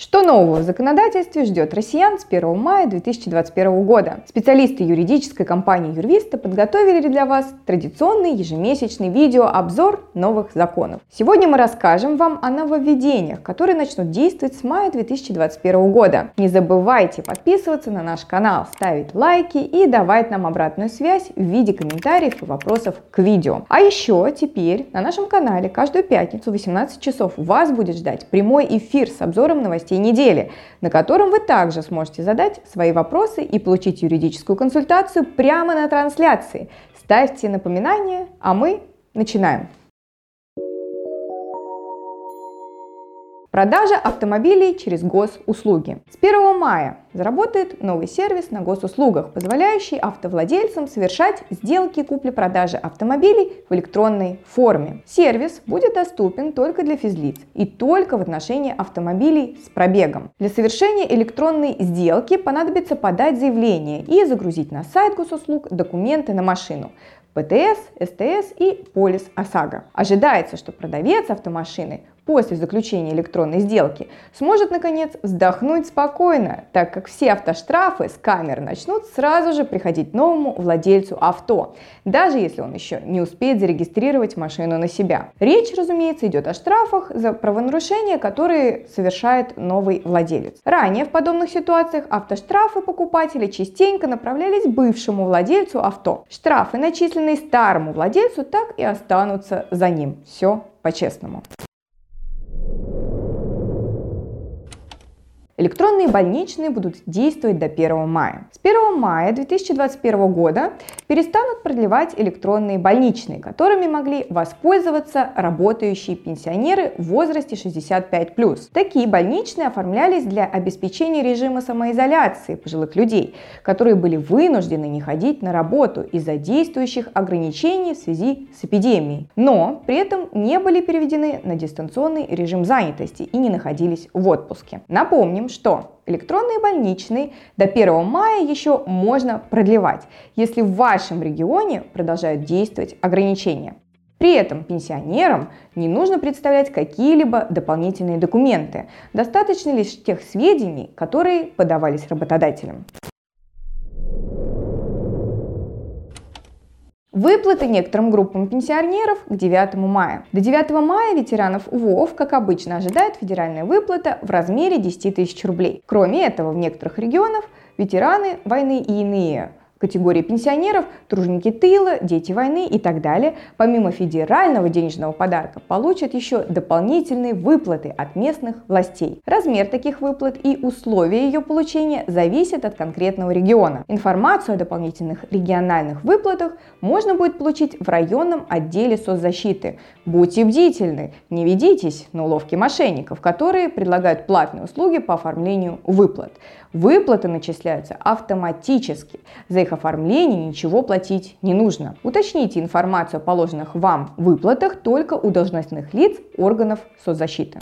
Что нового в законодательстве ждет россиян с 1 мая 2021 года? Специалисты юридической компании Юрвиста подготовили для вас традиционный ежемесячный видеообзор новых законов. Сегодня мы расскажем вам о нововведениях, которые начнут действовать с мая 2021 года. Не забывайте подписываться на наш канал, ставить лайки и давать нам обратную связь в виде комментариев и вопросов к видео. А еще теперь на нашем канале каждую пятницу в 18 часов вас будет ждать прямой эфир с обзором новостей новостей недели, на котором вы также сможете задать свои вопросы и получить юридическую консультацию прямо на трансляции. Ставьте напоминания, а мы начинаем. Продажа автомобилей через госуслуги. С 1 мая заработает новый сервис на госуслугах, позволяющий автовладельцам совершать сделки купли-продажи автомобилей в электронной форме. Сервис будет доступен только для физлиц и только в отношении автомобилей с пробегом. Для совершения электронной сделки понадобится подать заявление и загрузить на сайт госуслуг документы на машину. ПТС, СТС и полис ОСАГО. Ожидается, что продавец автомашины после заключения электронной сделки сможет наконец вздохнуть спокойно, так как все автоштрафы с камер начнут сразу же приходить новому владельцу авто, даже если он еще не успеет зарегистрировать машину на себя. Речь, разумеется, идет о штрафах за правонарушения, которые совершает новый владелец. Ранее в подобных ситуациях автоштрафы покупателя частенько направлялись бывшему владельцу авто. Штрафы, начисленные старому владельцу, так и останутся за ним. Все по-честному. Электронные больничные будут действовать до 1 мая. С 1 мая 2021 года перестанут продлевать электронные больничные, которыми могли воспользоваться работающие пенсионеры в возрасте 65+. Такие больничные оформлялись для обеспечения режима самоизоляции пожилых людей, которые были вынуждены не ходить на работу из-за действующих ограничений в связи с эпидемией, но при этом не были переведены на дистанционный режим занятости и не находились в отпуске. Напомним, что электронные больничные до 1 мая еще можно продлевать, если в вашем регионе продолжают действовать ограничения. При этом пенсионерам не нужно представлять какие-либо дополнительные документы. Достаточно лишь тех сведений, которые подавались работодателем. Выплаты некоторым группам пенсионеров к 9 мая. До 9 мая ветеранов ВОВ, как обычно, ожидает федеральная выплата в размере 10 тысяч рублей. Кроме этого, в некоторых регионах ветераны войны и иные категории пенсионеров, труженики тыла, дети войны и так далее, помимо федерального денежного подарка, получат еще дополнительные выплаты от местных властей. Размер таких выплат и условия ее получения зависят от конкретного региона. Информацию о дополнительных региональных выплатах можно будет получить в районном отделе соцзащиты. Будьте бдительны, не ведитесь на уловки мошенников, которые предлагают платные услуги по оформлению выплат. Выплаты начисляются автоматически. За их оформление ничего платить не нужно. Уточните информацию о положенных вам выплатах только у должностных лиц органов соцзащиты.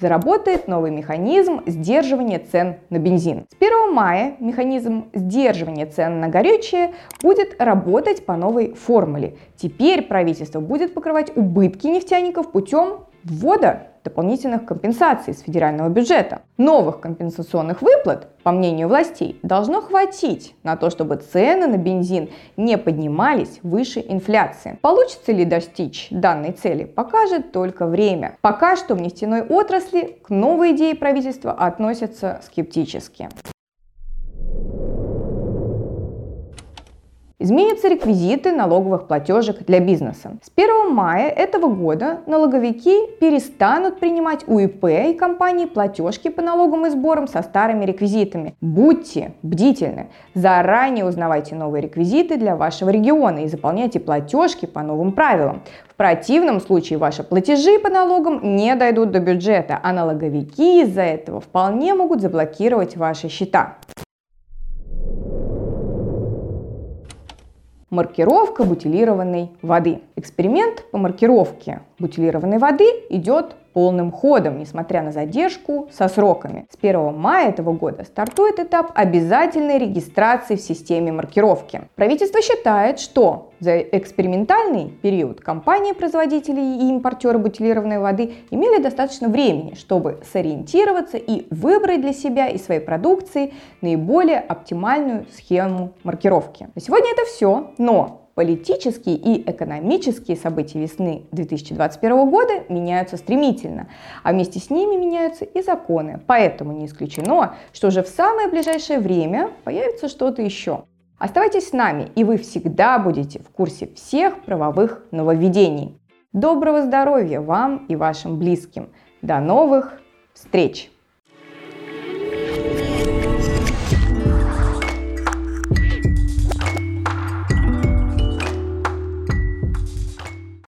заработает новый механизм сдерживания цен на бензин. С 1 мая механизм сдерживания цен на горючее будет работать по новой формуле. Теперь правительство будет покрывать убытки нефтяников путем ввода дополнительных компенсаций с федерального бюджета. Новых компенсационных выплат, по мнению властей, должно хватить на то, чтобы цены на бензин не поднимались выше инфляции. Получится ли достичь данной цели, покажет только время. Пока что в нефтяной отрасли к новой идее правительства относятся скептически. Изменятся реквизиты налоговых платежек для бизнеса. С 1 мая этого года налоговики перестанут принимать у ИП и компаний платежки по налогам и сборам со старыми реквизитами. Будьте бдительны. Заранее узнавайте новые реквизиты для вашего региона и заполняйте платежки по новым правилам. В противном случае ваши платежи по налогам не дойдут до бюджета, а налоговики из-за этого вполне могут заблокировать ваши счета. Маркировка бутилированной воды. Эксперимент по маркировке бутилированной воды идет полным ходом, несмотря на задержку со сроками. С 1 мая этого года стартует этап обязательной регистрации в системе маркировки. Правительство считает, что за экспериментальный период компании-производители и импортеры бутилированной воды имели достаточно времени, чтобы сориентироваться и выбрать для себя и своей продукции наиболее оптимальную схему маркировки. На сегодня это все, но Политические и экономические события весны 2021 года меняются стремительно, а вместе с ними меняются и законы. Поэтому не исключено, что уже в самое ближайшее время появится что-то еще. Оставайтесь с нами, и вы всегда будете в курсе всех правовых нововведений. Доброго здоровья вам и вашим близким. До новых встреч!